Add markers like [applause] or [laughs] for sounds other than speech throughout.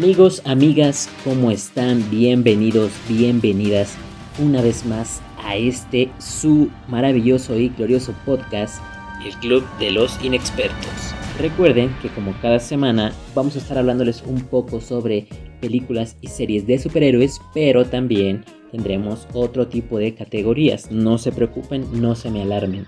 Amigos, amigas, ¿cómo están? Bienvenidos, bienvenidas una vez más a este su maravilloso y glorioso podcast, el Club de los Inexpertos. Recuerden que como cada semana vamos a estar hablándoles un poco sobre películas y series de superhéroes, pero también tendremos otro tipo de categorías. No se preocupen, no se me alarmen.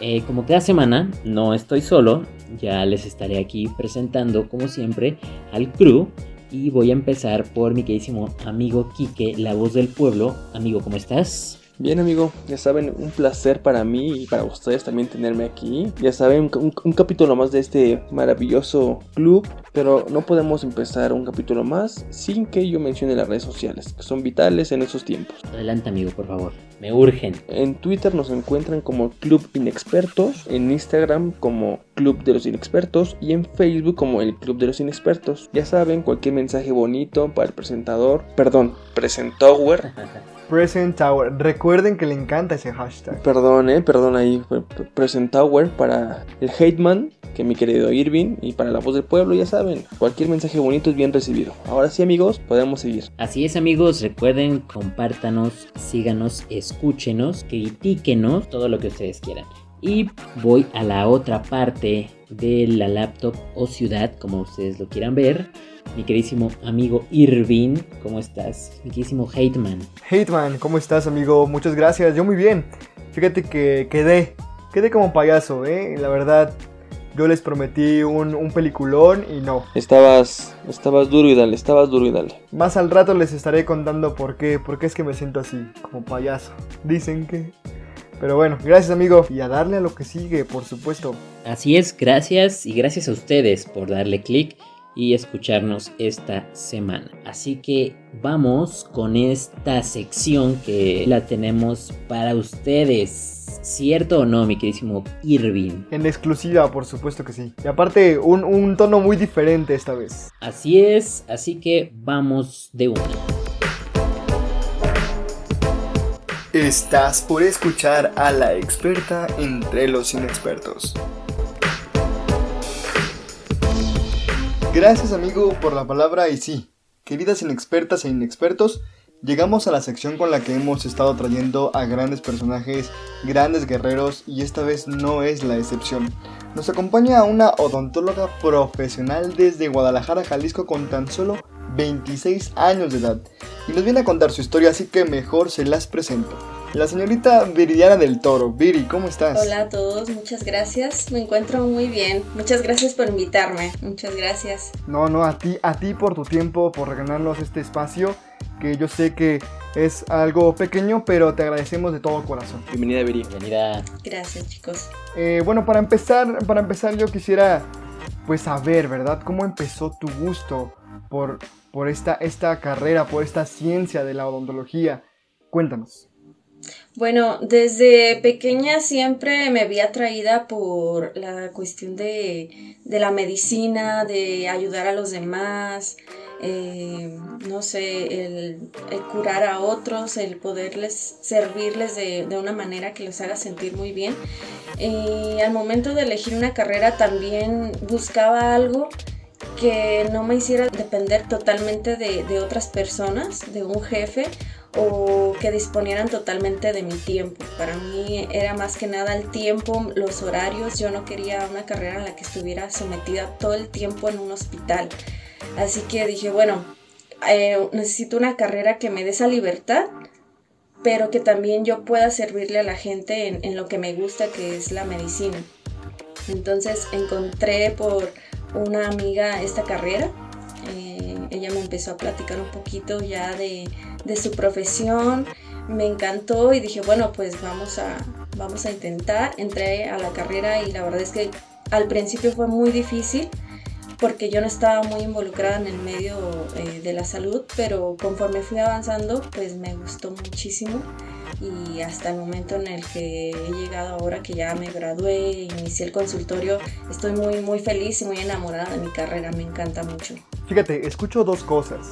Eh, como cada semana, no estoy solo, ya les estaré aquí presentando como siempre al crew y voy a empezar por mi queridísimo amigo Quique, la voz del pueblo. Amigo, ¿cómo estás? Bien amigo, ya saben, un placer para mí y para ustedes también tenerme aquí. Ya saben, un, capítulo más de este maravilloso club, pero no podemos empezar un capítulo más sin que yo mencione las redes sociales, que son vitales en estos tiempos. Adelante amigo, por favor, me urgen. En Twitter nos encuentran como Club Inexpertos, en Instagram como Club de los Inexpertos y en Facebook como el Club de los Inexpertos. Ya saben, cualquier mensaje bonito para el presentador, perdón, presentower. [laughs] Present Tower. Recuerden que le encanta ese hashtag. Perdón, eh, perdón ahí. Present Tower para el Hateman, que mi querido Irving, y para la voz del pueblo, ya saben. Cualquier mensaje bonito es bien recibido. Ahora sí, amigos, podemos seguir. Así es, amigos. Recuerden, compártanos, síganos, escúchenos, critíquenos, todo lo que ustedes quieran. Y voy a la otra parte de la laptop o ciudad, como ustedes lo quieran ver mi queridísimo amigo Irving. ¿Cómo estás? Mi queridísimo Hateman. Hateman, ¿cómo estás, amigo? Muchas gracias. Yo muy bien. Fíjate que quedé, quedé como payaso, ¿eh? La verdad, yo les prometí un, peliculón y no. Estabas, estabas duro y dale, estabas duro y dale. Más al rato les estaré contando por qué, por qué es que me siento así, como payaso. Dicen que... Pero bueno, gracias amigo. Y a darle a lo que sigue, por supuesto. Así es, gracias y gracias a ustedes por darle click y escucharnos esta semana. Así que vamos con esta sección que la tenemos para ustedes. ¿Cierto o no, mi queridísimo Irving? En exclusiva, por supuesto que sí. Y aparte, un, un tono muy diferente esta vez. Así es, así que vamos de una. Estás por escuchar a la experta entre los inexpertos. Gracias amigo por la palabra y sí, queridas inexpertas e inexpertos, llegamos a la sección con la que hemos estado trayendo a grandes personajes, grandes guerreros y esta vez no es la excepción. Nos acompaña una odontóloga profesional desde Guadalajara, Jalisco con tan solo 26 años de edad y nos viene a contar su historia así que mejor se las presento la señorita Viridiana del Toro. Viri, ¿cómo estás? Hola a todos, muchas gracias. Me encuentro muy bien. Muchas gracias por invitarme. Muchas gracias. No, no, a ti, a ti por tu tiempo, por regalarnos este espacio, que yo sé que es algo pequeño, pero te agradecemos de todo corazón. Bienvenida, Viri. Bienvenida. Gracias, chicos. Eh, bueno, para empezar, para empezar yo quisiera pues saber, ¿verdad? ¿Cómo empezó tu gusto por, por esta, esta carrera, por esta ciencia de la odontología? Cuéntanos. Bueno, desde pequeña siempre me había atraída por la cuestión de, la medicina, de ayudar a los demás, eh, no sé, el, curar a otros, el poderles servirles de, una manera que los haga sentir muy bien. Y al momento de elegir una carrera también buscaba algo que no me hiciera depender totalmente de, de otras personas, de un jefe o que disponieran totalmente de mi tiempo. Para mí era más que nada el tiempo, los horarios. Yo no quería una carrera en la que estuviera sometida todo el tiempo en un hospital. Así que dije, bueno, eh, necesito una carrera que me dé esa libertad, pero que también yo pueda servirle a la gente en, lo que me gusta, que es la medicina. Entonces encontré por una amiga esta carrera. Eh, ella me empezó a platicar un poquito ya de, su profesión, me encantó y dije, bueno, pues vamos a, vamos a intentar. Entré a la carrera y la verdad es que al principio fue muy difícil porque yo no estaba muy involucrada en el medio eh, de la salud, pero conforme fui avanzando, pues me gustó muchísimo y hasta el momento en el que he llegado ahora que ya me gradué, inicié el consultorio, estoy muy muy feliz y muy enamorada de mi carrera, me encanta mucho. Fíjate, escucho dos cosas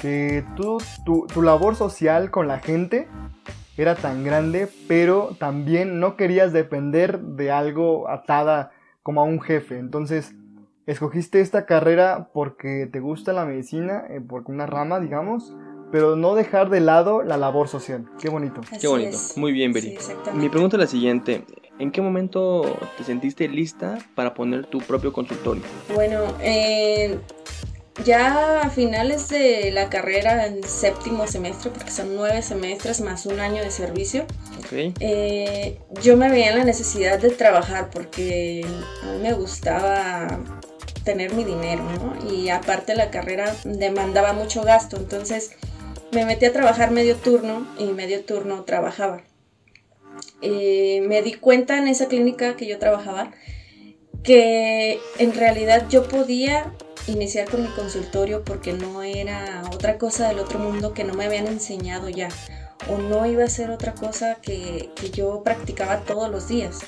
que tú, tu, labor social con la gente era tan grande, pero también no querías depender de algo atada como a un jefe. Entonces, escogiste esta carrera porque te gusta la medicina, eh, porque una rama, digamos, pero no dejar de lado la labor social. Qué bonito. Así Qué bonito. es. Muy bien, Sí, Beri. exactamente. Mi pregunta es la siguiente. ¿En qué momento te sentiste lista para poner tu propio consultorio? Bueno, eh, ya a finales de la carrera, en séptimo semestre, porque son nueve semestres más un año de servicio, eh, yo me veía en la necesidad de trabajar porque a mí me gustaba tener mi dinero, ¿no? Y aparte la carrera demandaba mucho gasto, entonces me metí a trabajar medio turno y medio turno trabajaba. Eh, me di cuenta en esa clínica que yo trabajaba que en realidad yo podía iniciar con mi consultorio porque no era otra cosa del otro mundo que no me habían enseñado ya o no iba a ser otra cosa que, que yo practicaba todos los días,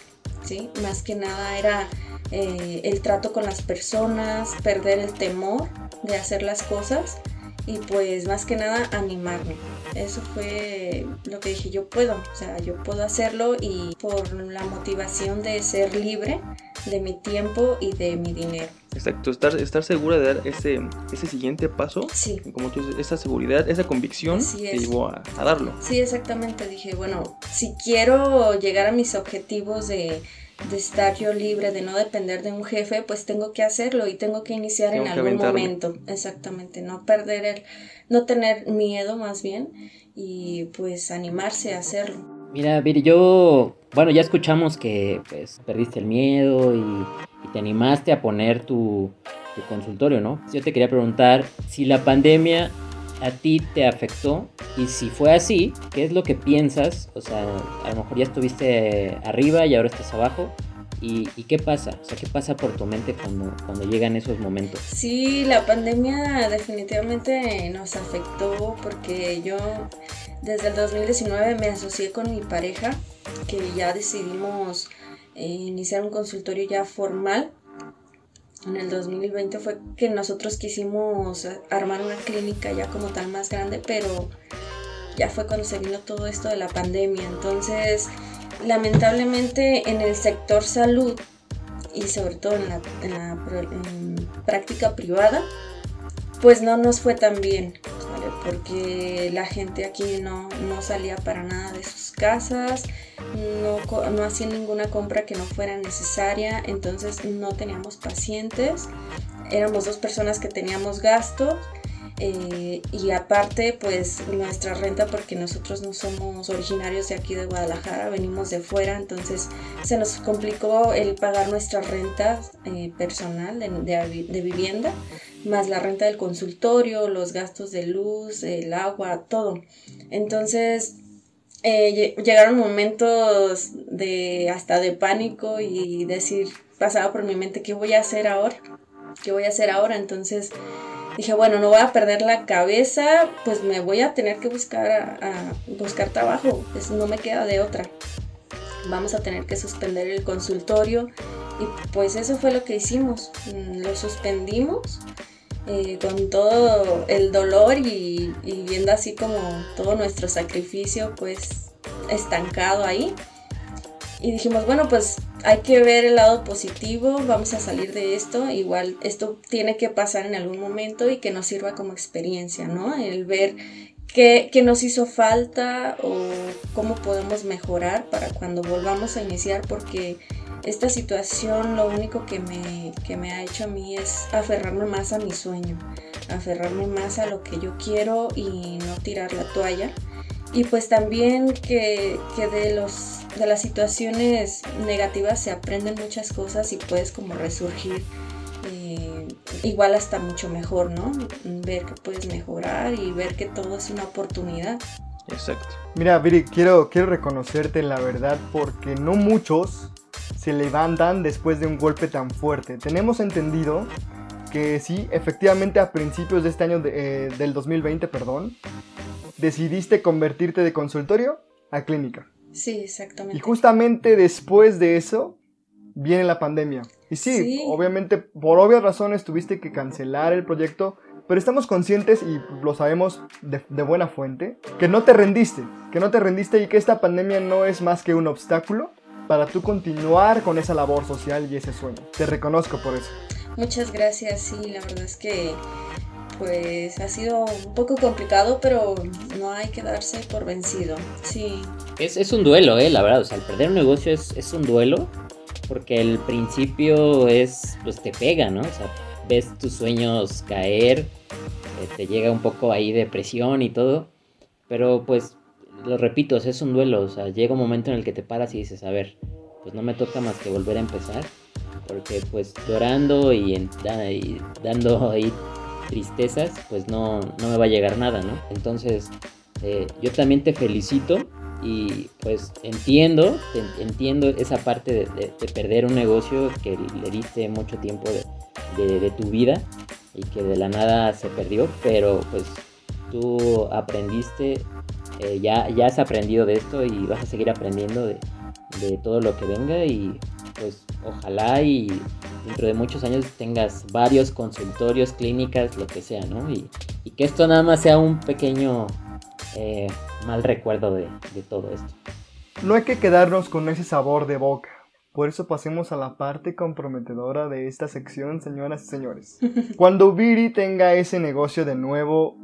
¿sí? Más que nada era eh, el trato con las personas, perder el temor de hacer las cosas y pues más que nada animarme. Eso fue lo que dije, yo puedo, o sea, yo puedo hacerlo y por la motivación de ser libre de mi tiempo y de mi dinero. Exacto, estar, estar segura de dar ese, ese siguiente paso, Sí, como tú dices, esa seguridad, esa convicción Así te es. llevó a, a darlo. sí, exactamente. Dije, bueno, si quiero llegar a mis objetivos de, de estar yo libre, de no depender de un jefe, pues tengo que hacerlo y tengo que iniciar Tengo en que algún aventarme. momento. Exactamente, no perder el, no tener miedo más bien y pues animarse a hacerlo. Mira, Viri, yo, bueno, ya escuchamos que pues perdiste el miedo y, y te animaste a poner tu, tu consultorio, ¿no? Yo te quería preguntar si la pandemia a ti te afectó y si fue así, ¿qué es lo que piensas? O sea, a lo mejor ya estuviste arriba y ahora estás abajo. ¿Y, qué pasa? O sea, ¿qué pasa por tu mente cuando, cuando llegan esos momentos? Sí, la pandemia definitivamente nos afectó porque yo desde el 2019 me asocié con mi pareja, que ya decidimos eh, iniciar un consultorio ya formal. En el 2020 fue que nosotros quisimos armar una clínica ya como tal más grande, pero ya fue cuando se vino todo esto de la pandemia. Entonces, lamentablemente en el sector salud y sobre todo en la, práctica privada, pues no nos fue tan bien. Porque la gente aquí no, no salía para nada de sus casas, no, no hacían ninguna compra que no fuera necesaria, entonces no teníamos pacientes, éramos dos personas que teníamos gastos. Eh, y aparte, pues nuestra renta, porque nosotros no somos originarios de aquí de Guadalajara, venimos de fuera, entonces se nos complicó el pagar nuestra renta eh, personal de, de- de vivienda, más la renta del consultorio, los gastos de luz, el agua, todo. Entonces eh, lle- llegaron momentos de hasta de pánico y decir, pasaba por mi mente, ¿qué voy a hacer ahora? ¿Qué voy a hacer ahora? Entonces dije, bueno, no voy a perder la cabeza, pues me voy a tener que buscar, a, buscar trabajo, pues no me queda de otra. Vamos a tener que suspender el consultorio y pues eso fue lo que hicimos, Mm, lo suspendimos eh, con todo el dolor y, y viendo así como todo nuestro sacrificio pues estancado ahí. Y dijimos bueno pues hay que ver el lado positivo, vamos a salir de esto, igual esto tiene que pasar en algún momento y que nos sirva como experiencia, ¿no? El ver qué, nos hizo falta o cómo podemos mejorar para cuando volvamos a iniciar porque esta situación lo único que me, que me ha hecho a mí es aferrarme más a mi sueño, aferrarme más a lo que yo quiero y no tirar la toalla. Y pues también que, que de, los, de las situaciones negativas se aprenden muchas cosas y puedes como resurgir eh, igual hasta mucho mejor, ¿no? Ver que puedes mejorar y ver que todo es una oportunidad. Exacto. Mira, Viri, quiero, quiero reconocerte la verdad porque no muchos se levantan después de un golpe tan fuerte. Tenemos entendido que sí, efectivamente a principios de este año, de- eh, del 2020, perdón, decidiste convertirte de consultorio a clínica. Sí, exactamente. Y justamente después de eso viene la pandemia. Y sí, Sí. obviamente por obvias razones tuviste que cancelar el proyecto, pero estamos conscientes y lo sabemos de, de buena fuente, que no te rendiste, que no te rendiste y que esta pandemia no es más que un obstáculo para tú continuar con esa labor social y ese sueño. Te reconozco por eso. Muchas gracias, sí, la verdad es que pues ha sido un poco complicado, pero no hay que darse por vencido. Sí. Es, es un duelo, ¿eh? La verdad, o sea, el perder un negocio es, es un duelo, porque el principio es, pues te pega, ¿no? O sea, ves tus sueños caer, eh, te llega un poco ahí depresión y todo, pero pues, lo repito, es un duelo, o sea, llega un momento en el que te paras y dices, a ver, pues no me toca más que volver a empezar, porque pues llorando y, en- y dando ahí tristezas, pues no, no me va a llegar nada, ¿no? Entonces, eh, yo también te felicito y pues entiendo, entiendo esa parte de, de- de perder un negocio que le diste mucho tiempo de, de- tu vida y que de la nada se perdió, pero pues tú aprendiste, eh, ya, ya has aprendido de esto y vas a seguir aprendiendo de todo lo que venga y pues ojalá y dentro de muchos años tengas varios consultorios, clínicas, lo que sea, ¿no? Y, y que esto nada más sea un pequeño eh, mal recuerdo de, de todo esto. No hay que quedarnos con ese sabor de boca. Por eso pasemos a la parte comprometedora de esta sección, señoras y señores. [laughs] Cuando Viri tenga ese negocio de nuevo,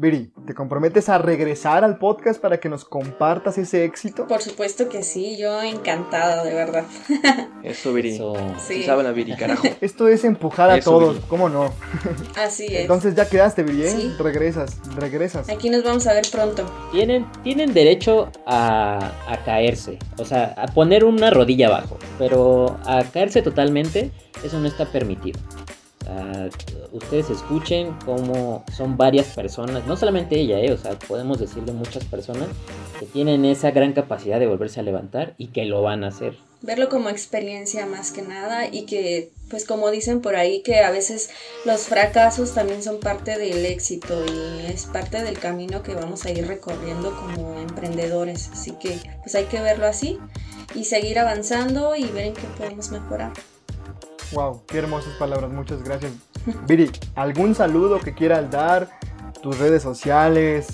Viri, ¿te comprometes a regresar al podcast para que nos compartas ese éxito? Por supuesto que sí, yo encantada, de verdad. [laughs] Eso, Viri. Eso, Sí. Sí, saben a Viri, carajo. [laughs] Esto es empujar a Eso, todos, Viri. ¿cómo no? así es. Entonces ya quedaste, Viri, ¿eh? Sí. Regresas, regresas. Aquí nos vamos a ver pronto. tienen, tienen derecho a, a caerse, o sea, a poner una rodilla abajo, pero a caerse totalmente, eso no está permitido. Sea, ustedes escuchen cómo son varias personas, no solamente ella, eh, o sea, podemos decirle muchas personas que tienen esa gran capacidad de volverse a levantar y que lo van a hacer. Verlo como experiencia más que nada y que, pues como dicen por ahí, que a veces los fracasos también son parte del éxito y es parte del camino que vamos a ir recorriendo como emprendedores. Así que, pues hay que verlo así y seguir avanzando y ver en qué podemos mejorar. Wow, qué hermosas palabras, muchas gracias. Viri, ¿algún saludo que quieras dar? Tus redes sociales,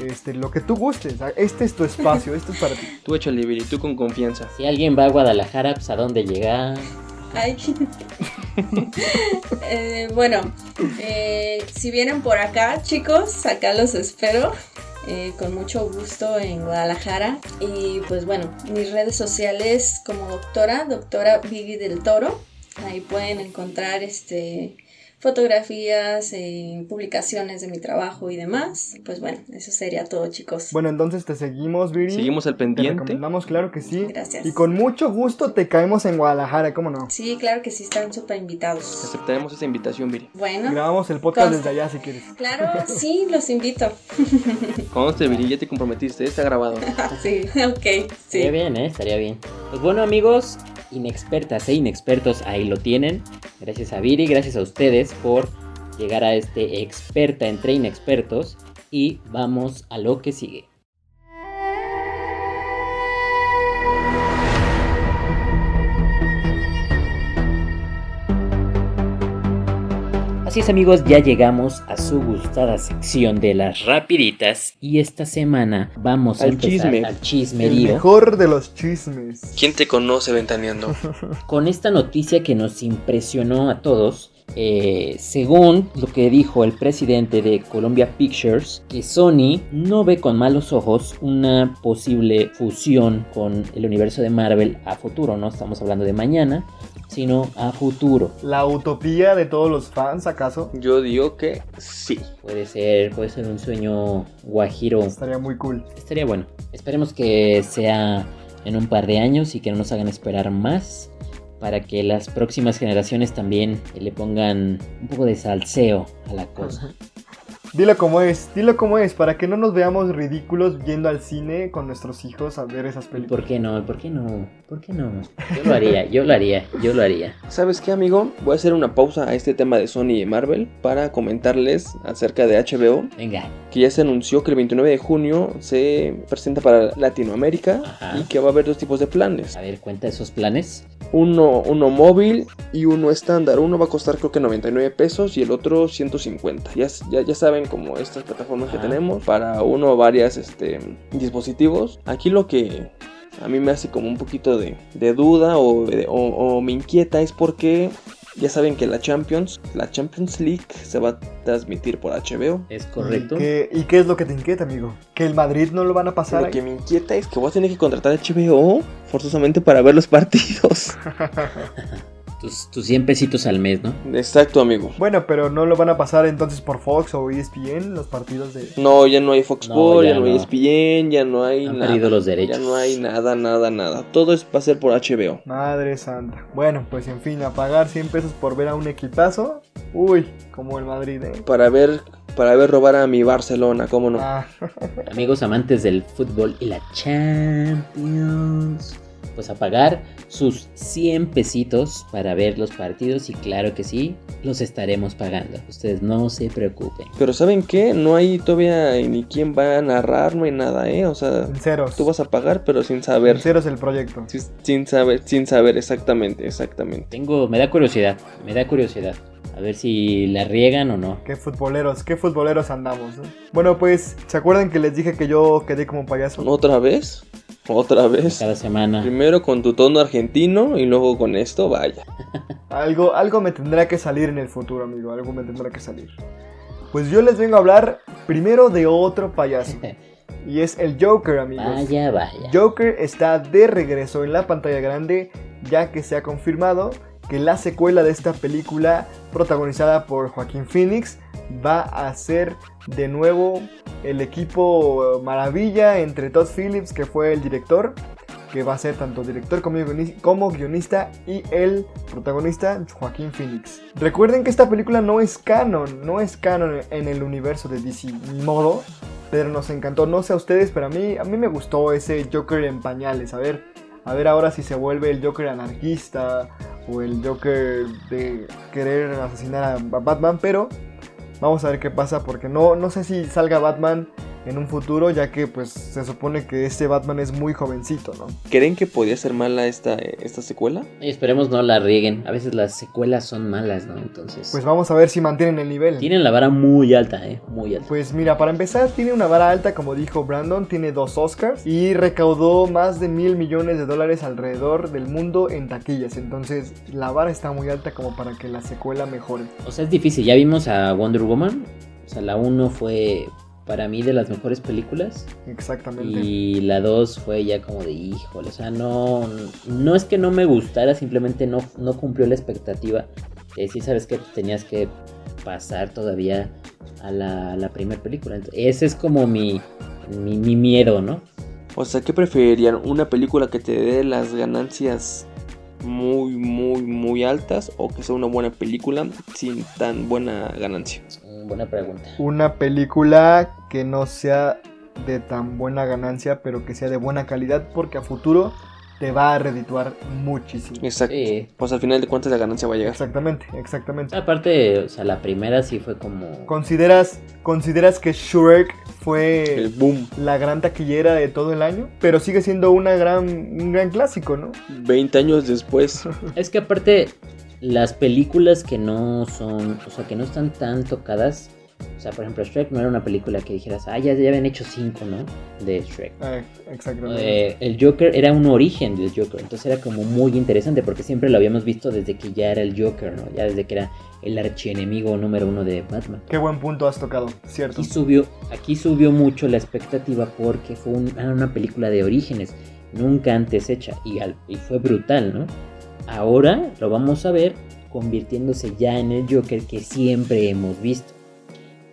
este, lo que tú gustes. Este es tu espacio, esto es para ti. Tú échale, Viri, tú con confianza. Si alguien va a Guadalajara, pues a dónde llegar. Ay. [laughs] Eh, bueno, eh, si vienen por acá, chicos, acá los espero. eh, con mucho gusto en Guadalajara. Y pues bueno, mis redes sociales como doctora, doctora Vivi del Toro. Ahí pueden encontrar este fotografías, eh, publicaciones de mi trabajo y demás. Pues bueno, eso sería todo, chicos. Bueno, entonces te seguimos, Viri. Seguimos al Te pendiente. recomendamos, claro que sí. Gracias. Y con mucho gusto te caemos en Guadalajara, ¿cómo no? Sí, claro que sí, están súper invitados. Aceptaremos esa invitación, Viri. Bueno, Grabamos el podcast desde allá si quieres. claro, sí, los invito. [laughs] Conste, Viri, ya te comprometiste, está grabado. [laughs] Sí, ok, Estaría sí. bien, ¿eh? Estaría bien. Pues bueno, amigos, inexpertas e inexpertos, ahí lo tienen. Gracias a Viri, gracias a ustedes por llegar a este experta entre inexpertos. Y vamos a lo que sigue. Así es amigos, ya llegamos a su gustada sección de las rapiditas y esta semana vamos a Al empezar chisme. al El chismerío. mejor de los chismes. ¿Quién te conoce ventaneando? [laughs] con esta noticia que nos impresionó a todos. eh, según lo que dijo el presidente de Columbia Pictures, que Sony no ve con malos ojos una posible fusión con el universo de Marvel a futuro, no estamos hablando de mañana, sino a futuro. La utopía de todos los fans, ¿acaso? Yo digo que sí. Puede ser, puede ser un sueño guajiro. Estaría muy cool. Estaría bueno. Esperemos que sea en un par de años y que no nos hagan esperar más para que las próximas generaciones también le pongan un poco de salseo a la cosa. [laughs] Dilo como es, dilo como es, para que no nos veamos ridículos yendo al cine con nuestros hijos a ver esas ¿Y películas. por qué no? ¿Por qué no? ¿Por qué no? Yo lo haría, yo lo haría, yo lo haría. ¿Sabes qué, amigo? Voy a hacer una pausa a este tema de Sony y Marvel para comentarles acerca de HBO, Venga, que ya se anunció que el 29 de junio se presenta para Latinoamérica Ajá. y que va a haber dos tipos de planes. a ver, cuenta esos planes. Uno, uno móvil y uno estándar. Uno va a costar creo que 99 pesos y el otro 150. Ya, ya, ya saben como estas plataformas que tenemos para uno o varias este, dispositivos. Aquí lo que a mí me hace como un poquito de, de duda o, de- o- o me inquieta es porque Ya saben que la Champions, la Champions League se va a transmitir por HBO. Es correcto. ¿Y qué, y qué es lo que te inquieta, amigo? ¿Que el Madrid no lo van a pasar? Lo ahí? que me inquieta es que voy a tener que contratar HBO forzosamente para ver los partidos. [laughs] Tus, tus 100 pesitos al mes, ¿no? Exacto, amigo. Bueno, pero no lo van a pasar entonces por Fox o ESPN los partidos de... No, ya no hay Fox No, Sports, ya, ya no hay. ESPN, ya no hay Han nada. perdido los derechos. Ya no hay nada, nada, nada. Todo es, va a ser por HBO. Madre santa. Bueno, pues en fin, a pagar 100 pesos por ver a un equipazo. Uy, como el Madrid, ¿eh? Para ver, para ver robar a mi Barcelona, ¿cómo no? Ah, [laughs] Amigos amantes del fútbol y la Champions. Pues a pagar sus 100 pesitos para ver los partidos y claro que sí, los estaremos pagando. Ustedes no se preocupen. Pero ¿saben qué? No hay todavía ni quién va a narrar, no hay nada, ¿eh? O sea, en ceros. tú vas a pagar, pero sin saber. ceros el proyecto. Sin saber, sin saber exactamente, exactamente. Tengo, me da curiosidad, me da curiosidad. A ver si la riegan o no. Qué futboleros, qué futboleros andamos, ¿no? Bueno, pues, ¿se acuerdan que les dije que yo quedé como payaso? ¿Otra vez? ¿Otra vez? Cada semana. Primero con tu tono argentino y luego con esto, vaya. [laughs] Algo, algo me tendrá que salir en el futuro, amigo. Algo me tendrá que salir. Pues yo les vengo a hablar primero de otro payaso. [laughs] Y es el Joker, amigos. Vaya, vaya. Joker está de regreso en la pantalla grande, ya que se ha confirmado que la secuela de esta película, protagonizada por Joaquín Phoenix, va a ser de nuevo el equipo maravilla entre Todd Phillips, que fue el director, que va a ser tanto director como guioni- como guionista, y el protagonista, Joaquín Phoenix. Recuerden que esta película no es canon, no es canon en el universo de DC, modo, pero nos encantó. No sé a ustedes, pero a mí, a mí me gustó ese Joker en pañales. A ver, a ver ahora si se vuelve el Joker anarquista o el Joker de querer asesinar a Batman, pero vamos a ver qué pasa porque no, no sé si salga Batman en un futuro, ya que pues se supone que este Batman es muy jovencito, ¿no? ¿Creen que podía ser mala esta, esta secuela? Y esperemos no la rieguen. A veces las secuelas son malas, ¿no? Entonces. Pues vamos a ver si mantienen el nivel. tienen la vara muy alta, ¿eh? Muy alta. Pues mira, para empezar tiene una vara alta, como dijo Brandon, tiene dos Oscars y recaudó más de mil millones de dólares alrededor del mundo en taquillas. Entonces la vara está muy alta como para que la secuela mejore. O sea, es difícil. Ya vimos a Wonder Woman. O sea, la 1 fue para mí de las mejores películas. Exactamente. Y la 2 fue ya como de híjole. O sea, no, no es que no me gustara, simplemente no, no cumplió la expectativa. Que sí, sabes que tenías que pasar todavía a la, a la primera película. Entonces, ese es como mi, mi, mi miedo, ¿no? O sea, ¿qué preferirían? ¿Una película que te dé las ganancias muy, muy, muy altas o que sea una buena película sin tan buena ganancia? Buena pregunta. Una película que no sea de tan buena ganancia, pero que sea de buena calidad, porque a futuro te va a redituar muchísimo. Exacto. Sí. Pues al final de cuentas la ganancia va a llegar. Exactamente, exactamente. Aparte, o sea, la primera sí fue como... ¿Consideras, ¿Consideras que Shrek fue El boom. la gran taquillera de todo el año? Pero sigue siendo una gran, un gran clásico, ¿no? 20 años después. Es que aparte, las películas que no son, o sea, que no están tan tocadas, o sea, por ejemplo, Shrek no era una película que dijeras, ah, ya, ya habían hecho cinco, ¿no? De Shrek. Ah, exactamente. Eh, el Joker era un origen del Joker, entonces era como muy interesante porque siempre lo habíamos visto desde que ya era el Joker, ¿no? Ya desde que era el archienemigo número uno de Batman. Qué buen punto has tocado, ¿cierto? Aquí subió, aquí subió mucho la expectativa porque fue un- era una película de orígenes, nunca antes hecha, y, al- y fue brutal, ¿no? Ahora lo vamos a ver convirtiéndose ya en el Joker que siempre hemos visto.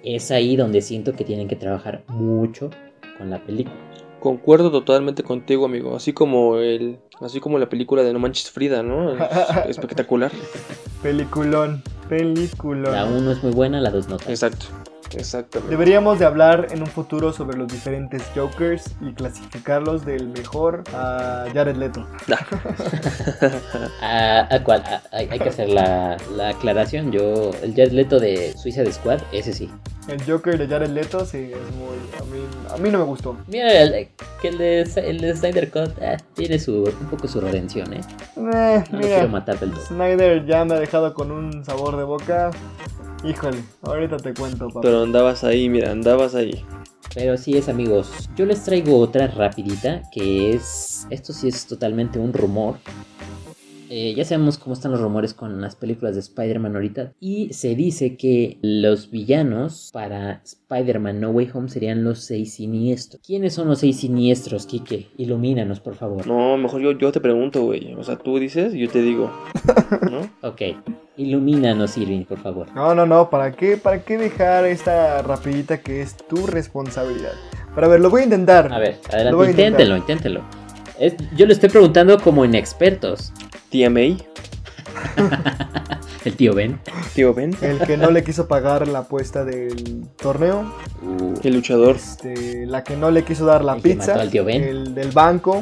Es ahí donde siento que tienen que trabajar mucho con la película. Concuerdo totalmente contigo, amigo. Así como el, así como la película de No Manches Frida, ¿no? Es [laughs] espectacular. Peliculón, peliculón. La 1 es muy buena, la 2 no. Exacto. Exactamente. Deberíamos de hablar en un futuro sobre los diferentes Jokers y clasificarlos del mejor a Jared Leto. ¿A, [laughs] a cuál? A- hay, hay que hacer la, la aclaración. Yo, el Jared Leto de Suiza de Squad, ese sí. El Joker de Jared Leto, sí, es muy... A mí, a mí no me gustó. Mira, el, que el de, el de Snyder Cut ah, tiene su, un poco su redención, ¿eh? Eh, No mira, quiero matar del. Snyder ya me ha dejado con un sabor de boca. Híjole, ahorita te cuento, papá. Pero andabas ahí, mira, andabas ahí. Pero sí es, amigos. Yo les traigo otra rapidita que es... Esto sí es totalmente un rumor. eh, ya sabemos cómo están los rumores con las películas de Spider-Man ahorita. Y se dice que los villanos para Spider-Man No Way Home serían los seis siniestros. ¿Quiénes son los seis siniestros, Kike? Ilumínanos, por favor. No, mejor yo, yo te pregunto, güey. O sea, tú dices y yo te digo. ¿No? [laughs] Ok. Ilumínanos, Irving, por favor. No, no, no, ¿para qué, ¿para qué dejar esta rapidita que es tu responsabilidad? Para ver, lo voy a intentar. A ver, a adelante, inténtelo, inténtelo. Es- yo lo estoy preguntando como inexpertos. Tía May, [laughs] El tío Ben. tío Ben, El que no le quiso pagar la apuesta del torneo, Uh, el luchador. este, la que no le quiso dar la El que pizza, mató al tío Ben. el del banco,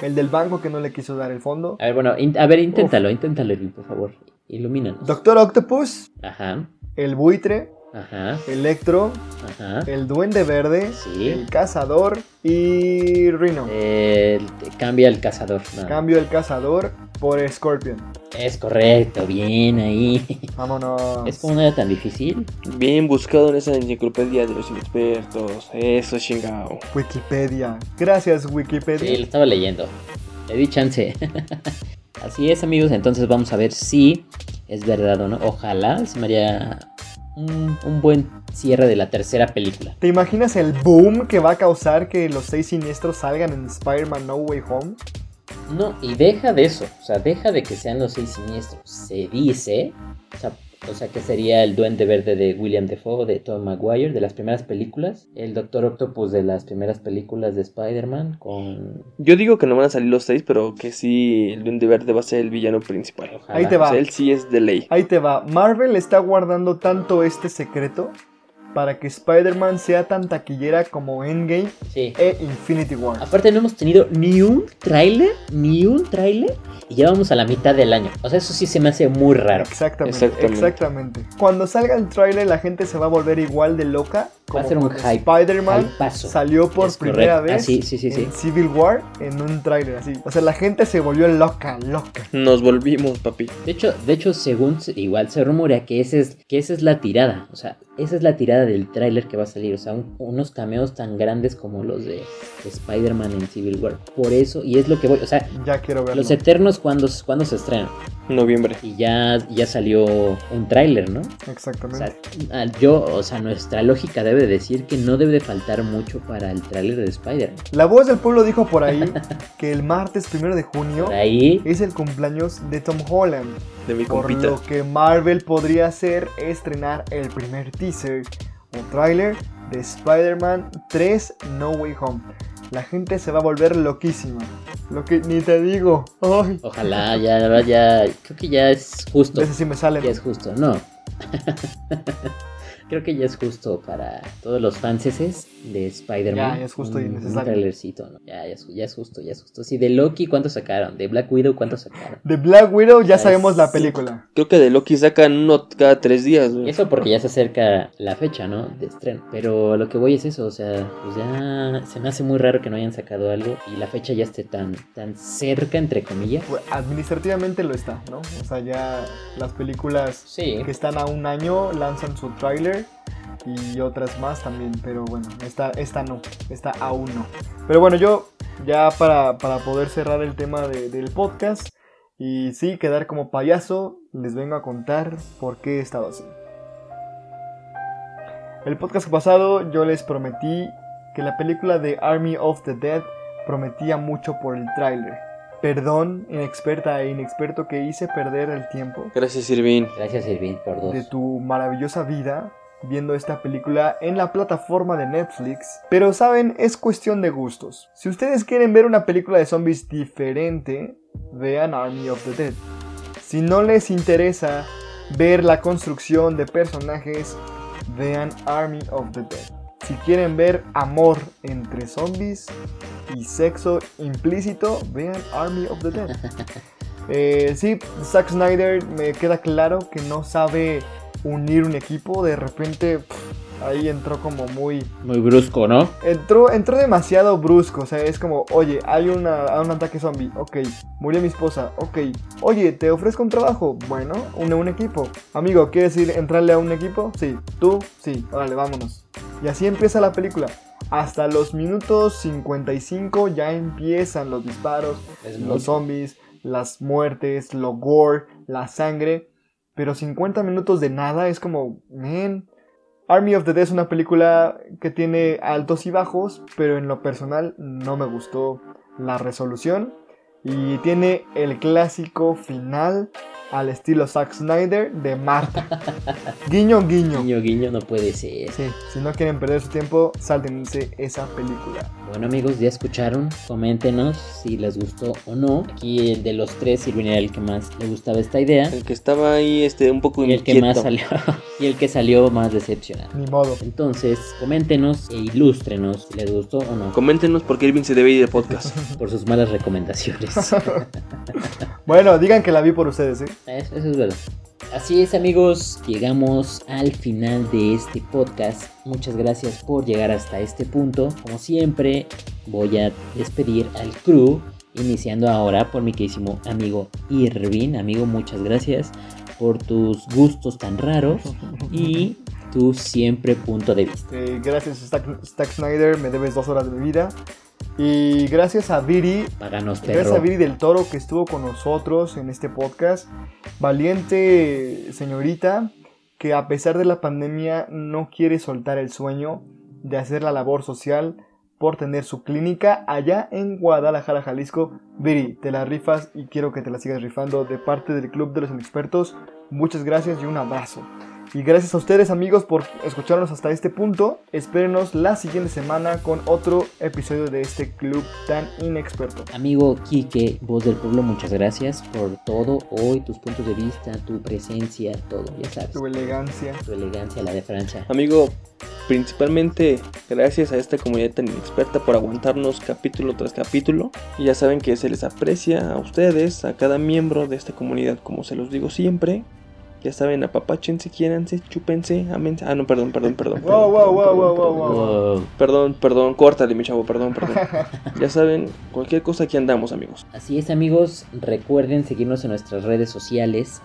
el del banco que no le quiso dar el fondo, A ver, bueno, a ver, inténtalo, inténtalo, Irving, por favor. Ilumínanos. Doctor Octopus, Ajá, el buitre, ajá, Electro, ajá. el duende verde, Sí. el cazador y Rhino. Eh, cambia el cazador. no. Cambio el cazador por Scorpion. Es correcto, bien ahí. Vámonos. Es como no era tan difícil. Bien buscado en esa enciclopedia de los inexpertos. Eso, chingao. Wikipedia. Gracias, Sí, Wikipedia. lo estaba leyendo. Le di chance. [laughs] Así es, amigos. Entonces vamos a ver si es verdad o no. Ojalá se me haría un, un buen cierre de la tercera película. ¿Te imaginas el boom que va a causar que los seis siniestros salgan en Spider-Man No Way Home? No, y deja de eso. O sea, deja de que sean los seis siniestros. Se dice. O sea, o sea, que sería el Duende Verde de William Defoe, de Tom Maguire, de las primeras películas. El Doctor Octopus de las primeras películas de Spider-Man. Con. Yo digo que no van a salir los seis, pero que sí, el Duende Verde va a ser el villano principal. Ojalá. Ahí te O va. sea, él sí es de ley. Ahí te va. Marvel está guardando tanto este secreto para que Spider-Man sea tan taquillera como Endgame Sí. e Infinity War. Aparte no hemos tenido ni un tráiler, ni un tráiler y ya vamos a la mitad del año. O sea, eso sí se me hace muy raro. Exactamente, Exactamente. exactamente. Cuando salga el tráiler la gente se va a volver igual de loca Va a ser un hype, Spider-Man salió por Es primera correcto. Ah, vez sí, sí, sí, sí. en Civil War en un tráiler así. O sea, la gente se volvió loca, loca. Nos volvimos, papi. De hecho, de hecho, según se- igual se rumorea que ese es, que esa es la tirada. O sea, esa es la tirada del tráiler que va a salir. O sea, un- unos cameos tan grandes como los de, de Spider-Man en Civil War. Por eso, y es lo que voy. O sea, Ya quiero verlo. los Eternos cuando, cuando se estrenan. Noviembre. Y ya, ya salió un tráiler, ¿no? O Exactamente. sea, ah, yo, o sea, nuestra lógica debe decir que no debe de faltar mucho para el tráiler de Spider-Man. La voz del pueblo dijo por ahí [laughs] que el martes primero de junio ahí, es el cumpleaños de Tom Holland. De mi Por compita. lo que Marvel podría hacer es estrenar el primer teaser o tráiler de Spider-Man 3 No Way Home. La gente se va a volver loquísima. Lo que ni te digo. Ay, ojalá, ya, ya, creo que ya es justo. ese sí me sale. Ya es justo, no. [laughs] Creo que ya es justo para todos los fanses de Spider-Man. Ya, ya es justo y necesario. Un trailercito, ¿no? Ya, ya, es, ya es justo, ya es justo. Sí, de Loki, ¿cuánto sacaron? De Black Widow, ¿cuánto sacaron? De Black Widow ya Ya sabemos la película. Creo que de Loki sacan uno cada tres días, güey. Eso porque ya se acerca la fecha, ¿no? De estreno. Pero lo que voy es eso, o sea, pues ya se me hace muy raro que no hayan sacado algo y la fecha ya esté tan, tan cerca, entre comillas. Pues, administrativamente lo está, ¿no? O sea, ya las películas Sí. que están a un año lanzan su tráiler y otras más también, pero bueno, esta, esta no, esta aún no. Pero bueno, yo ya para, para poder cerrar el tema de- del podcast y sí, quedar como payaso, les vengo a contar por qué he estado así. El podcast pasado yo les prometí que la película de Army of the Dead prometía mucho por el tráiler. Perdón, inexperta e inexperto que hice perder el tiempo Gracias, Irving. Gracias, Irving, por dos. de tu maravillosa vida viendo esta película en la plataforma de Netflix. Pero saben, es cuestión de gustos. Si ustedes quieren ver una película de zombies diferente, vean Army of the Dead. Si no les interesa ver la construcción de personajes, vean Army of the Dead. Si quieren ver amor entre zombies y sexo implícito, vean Army of the Dead. [laughs] Eh, sí, Zack Snyder me queda claro que no sabe unir un equipo. De repente pff, ahí entró como muy... Muy brusco, ¿no? Entró, entró demasiado brusco. O sea, es como, oye, hay una, hay un ataque zombie. Ok, murió mi esposa. Ok, oye, te ofrezco un trabajo. Bueno, une un equipo. Amigo, ¿quieres ir entrarle a un equipo? Sí, tú, sí, órale, vámonos. Y así empieza la película. Hasta los minutos 55 ya empiezan los disparos, Es los zombies, las muertes, lo gore, la sangre, pero 50 minutos de nada es como, man. Army of the Dead es una película que tiene altos y bajos, pero en lo personal no me gustó la resolución y tiene el clásico final al estilo Zack Snyder de Marta. [laughs] guiño, guiño. Guiño, guiño, no puede ser. Sí, si no quieren perder su tiempo, sáltense esa película. Bueno amigos, ya escucharon, coméntenos si les gustó o no. Aquí el de los tres, Silvin era el que más le gustaba esta idea. El que estaba ahí este, un poco Y el que inquieto. más salió, [laughs] y el que salió más decepcionado. Ni modo. Entonces, coméntenos e ilústrenos si les gustó o no, Coméntenos porque Irving se debe ir de podcast. [laughs] por sus malas recomendaciones. Bueno, digan que la vi por ustedes, ¿eh? Eso, eso es verdad. Así es amigos, llegamos al final de este podcast. Muchas gracias por llegar hasta este punto. Como siempre, voy a despedir al crew, iniciando ahora por mi querísimo amigo Irvin. Amigo, muchas gracias por tus gustos tan raros [laughs] y tu siempre punto de vista. Eh, gracias Zack, Zack Snyder, me debes dos horas de mi vida. Y gracias a Viri, Páganos, gracias a Viri del Toro que estuvo con nosotros en este podcast. Valiente señorita que a pesar de la pandemia no quiere soltar el sueño de hacer la labor social por tener su clínica allá en Guadalajara, Jalisco. Viri, te la rifas y quiero que te la sigas rifando de parte del Club de los Inexpertos. Muchas gracias y un abrazo. Y gracias a ustedes amigos por escucharnos hasta este punto. Espérenos la siguiente semana con otro episodio de este club tan inexperto. Amigo Quique, voz del pueblo, muchas gracias por todo hoy, tus puntos de vista, tu presencia, todo, ya sabes. Tu elegancia. Tu elegancia, la de Francia. Amigo, principalmente gracias a esta comunidad tan inexperta por aguantarnos capítulo tras capítulo. Y ya saben que se les aprecia a ustedes, a cada miembro de esta comunidad, como se los digo siempre. Ya saben, apapáchense, quiéranse, chúpense, amense. Ah, no, perdón, perdón, perdón. Wow, perdón, wow, wow, perdón, wow, perdón, wow, wow. Wow. Perdón, perdón, córtale, mi chavo, perdón, perdón. [laughs] Ya saben, cualquier cosa aquí andamos, amigos. Así es amigos, recuerden seguirnos en nuestras redes sociales,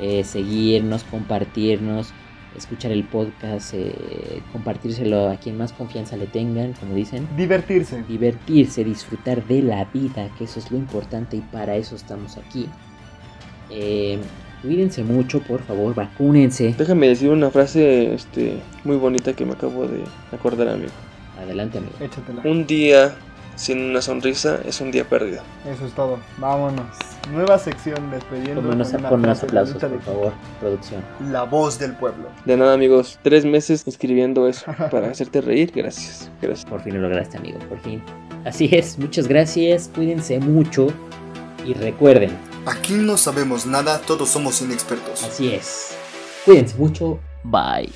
eh, seguirnos, compartirnos, escuchar el podcast, eh, compartírselo a quien más confianza le tengan, como dicen. Divertirse. Divertirse, disfrutar de la vida, que eso es lo importante y para eso estamos aquí. Eh, cuídense mucho, por favor, vacúnense. Déjame decir una frase este, muy bonita que me acabo de acordar, amigo. Adelante amigo. Échatela. Un día sin una sonrisa es un día perdido. Eso es todo. Vámonos. Nueva sección despidiendo. Unos, con unos frase aplausos, de- por favor, producción. La voz del pueblo. De nada, amigos. Tres meses escribiendo eso para hacerte reír. Gracias. Gracias. Por fin lo lograste, amigo, por fin. Así es, muchas gracias, cuídense mucho y recuerden, Aquí no sabemos nada, todos somos inexpertos. así es. Cuídense mucho, bye.